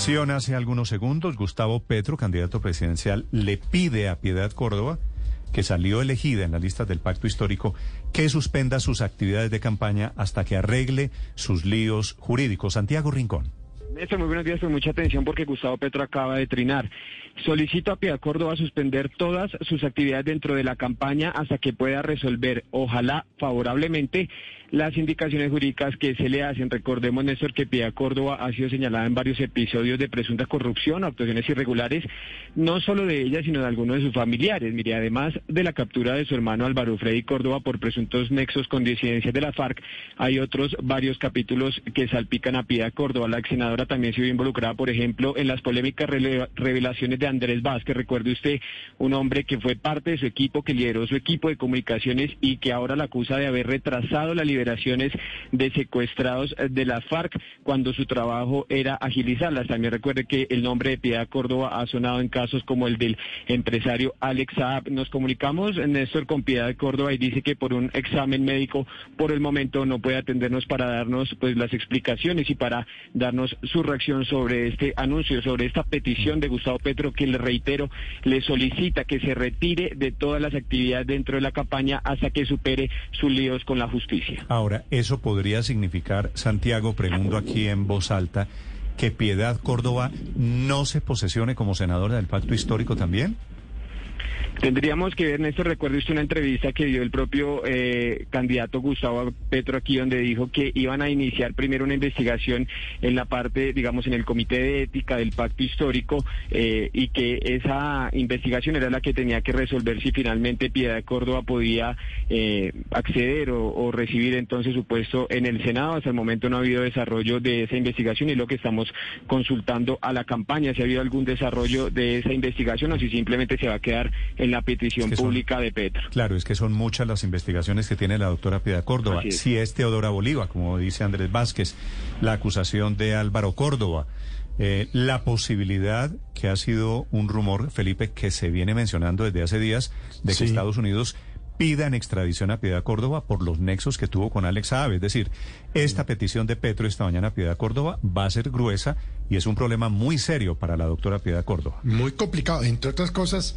Hace algunos segundos, Gustavo Petro, candidato presidencial, le pide a Piedad Córdoba, que salió elegida en las listas del pacto histórico, que suspenda sus actividades de campaña hasta que arregle sus líos jurídicos. Santiago Rincón. Néstor, muy buenos días, con mucha atención porque Gustavo Petro acaba de trinar. Solicito a Piedad Córdoba suspender todas sus actividades dentro de la campaña hasta que pueda resolver, ojalá favorablemente, las indicaciones jurídicas que se le hacen. Recordemos, Néstor, que Piedad Córdoba ha sido señalada en varios episodios de presunta corrupción, actuaciones irregulares, no solo de ella, sino de algunos de sus familiares. Mire, además de la captura de su hermano Álvaro Freddy Córdoba por presuntos nexos con disidencias de la FARC, hay otros varios capítulos que salpican a Piedad Córdoba. La ex senadora también se vio involucrada, por ejemplo, en las polémicas revelaciones de Andrés Vázquez. Recuerde usted, un hombre que fue parte de su equipo, que lideró su equipo de comunicaciones y que ahora la acusa de haber retrasado la liberación de secuestrados de la FARC cuando su trabajo era agilizarlas. También recuerde que el nombre de Piedad Córdoba ha sonado en casos como el del empresario Alex Saab. Nos comunicamos, Néstor, con Piedad Córdoba y dice que por un examen médico por el momento no puede atendernos para darnos pues las explicaciones y para darnos su reacción sobre este anuncio, sobre esta petición de Gustavo Petro que le reitero, le solicita que se retire de todas las actividades dentro de la campaña hasta que supere sus líos con la justicia. Ahora, ¿eso podría significar, Santiago, pregunto aquí en voz alta, que Piedad Córdoba no se posesione como senadora del pacto histórico también? Tendríamos que ver, Néstor, recuerde usted una entrevista que dio el propio eh, candidato Gustavo Petro aquí, donde dijo que iban a iniciar primero una investigación en la parte, digamos, en el Comité de Ética del Pacto Histórico eh, y que esa investigación era la que tenía que resolver si finalmente Piedad de Córdoba podía eh, acceder o, recibir entonces su puesto en el Senado. Hasta el momento no ha habido desarrollo de esa investigación y lo que estamos consultando a la campaña, si ha habido algún desarrollo de esa investigación o si simplemente se va a quedar en la petición pública de Petro. Claro, es que son muchas las investigaciones que tiene la doctora Piedad Córdoba. Si es Teodora Bolívar, como dice Andrés Vázquez, la acusación de Álvaro Córdoba. Eh, la posibilidad, que ha sido un rumor, Felipe, que se viene mencionando desde hace días, de que Estados Unidos pida en extradición a Piedad Córdoba por los nexos que tuvo con Alex Saab. Es decir, esta petición de Petro esta mañana a Piedad Córdoba va a ser gruesa y es un problema muy serio para la doctora Piedad Córdoba. Muy complicado, entre otras cosas.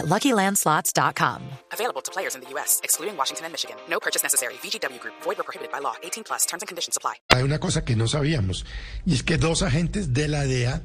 at LuckyLandSlots.com. Available to players in the U.S., excluding Washington and Michigan. No purchase necessary. VGW Group. Void or prohibited by law. 18 plus. Terms and conditions apply. Hay una cosa que no sabíamos, y es que dos agentes de la DEA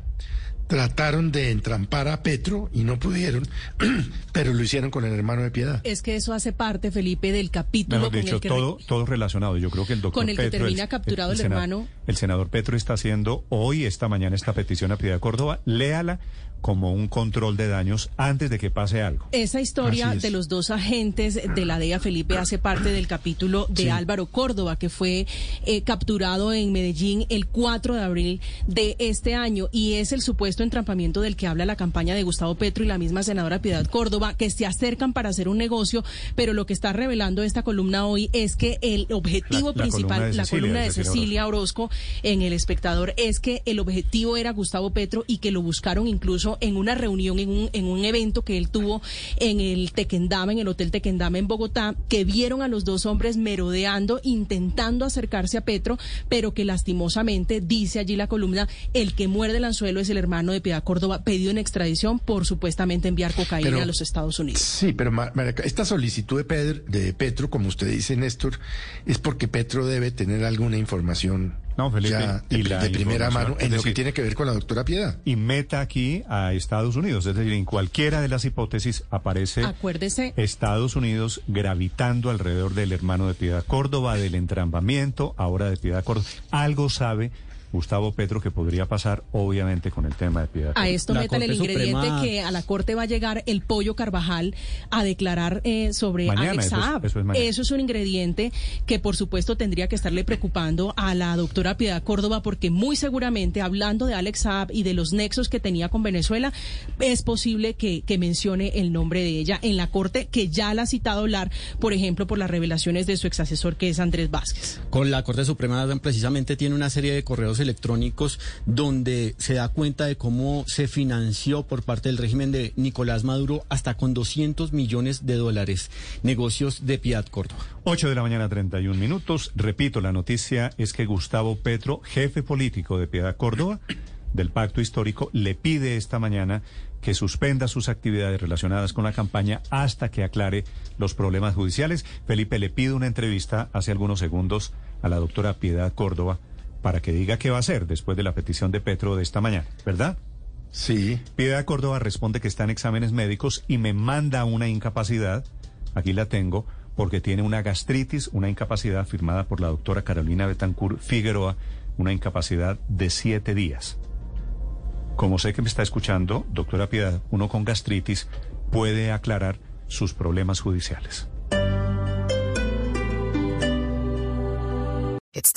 trataron de entrampar a Petro y no pudieron, pero lo hicieron con el hermano de Piedad. Es que eso hace parte, Felipe, del capítulo Mejor dicho, con el que todo, todo relacionado. Yo creo que el doctor con el que termina capturado el, hermano. El senador Petro está haciendo hoy, esta mañana, esta petición a Piedad Córdoba. Léala como un control de daños antes de que pase algo. Esa historia es. de los dos agentes de la DEA, Felipe, hace parte del capítulo de Sí. Álvaro Córdoba, que fue eh, capturado en Medellín el 4 de abril de este año. Y es el supuesto entrampamiento del que habla la campaña de Gustavo Petro y la misma senadora Piedad Córdoba, que se acercan para hacer un negocio. Pero lo que está revelando esta columna hoy es que el objetivo La- la principal, columna de la Cecilia, columna de Cecilia Cecilia Orozco en El Espectador, es que el objetivo era Gustavo Petro y que lo buscaron incluso en una reunión, en un, en un evento que él tuvo en el Tequendama, en el Hotel Tequendama en Bogotá, que vieron a los dos hombres merodeando, intentando acercarse a Petro, pero que lastimosamente, dice allí la columna, el que muerde el anzuelo es el hermano hermano de Piedad Córdoba, pedido en extradición por supuestamente enviar cocaína Pero- a los Estados Unidos. Sí, pero esta solicitud de, Pedro, de Petro, como usted dice, Néstor, es porque Petro debe tener alguna información No, Felipe, ya de, y la de primera mano en lo que tiene que ver con la doctora Piedad. Y meta aquí a Estados Unidos. Es decir, en cualquiera de las hipótesis aparece Acuérdese, Estados Unidos gravitando alrededor del hermano de Piedad Córdoba, del entrampamiento, ahora de Piedad Córdoba. Algo sabe Gustavo Petro que podría pasar, obviamente, con el tema de Piedad A esto La métale el ingrediente Suprema- que a la Corte va a llegar el pollo Carvajal a declarar eh, sobre Mañana, Alex eso es- Saab. eso es. Eso es un ingrediente que, por supuesto, tendría que estarle preocupando a la doctora Piedad Córdoba, porque muy seguramente, hablando de Alex Saab y de los nexos que tenía con Venezuela, es posible que, que mencione el nombre de ella en la Corte, que ya la ha citado a hablar, por ejemplo, por las revelaciones de su exasesor, que es Andrés Vázquez. Con la Corte Suprema precisamente tiene una serie de correos electrónicos donde se da cuenta de cómo se financió por parte del régimen de Nicolás Maduro hasta con 200 millones de dólares negocios de Piedad Córdoba. 8 de la mañana, 31 minutos. Repito, la noticia es que Gustavo Petro, jefe político de Piedad Córdoba, del pacto histórico, le pide esta mañana que suspenda sus actividades relacionadas con la campaña hasta que aclare los problemas judiciales. Felipe le pide una entrevista hace algunos segundos a la doctora Piedad Córdoba para que diga qué va a hacer después de la petición de Petro de esta mañana, ¿verdad? Sí. Piedad Córdoba responde que está en exámenes médicos y me manda una incapacidad, aquí la tengo, porque tiene una gastritis, una incapacidad firmada por la doctora Carolina Betancourt Figueroa, una incapacidad de siete días. Como sé que me está escuchando, doctora Piedad, uno con gastritis puede aclarar sus problemas judiciales.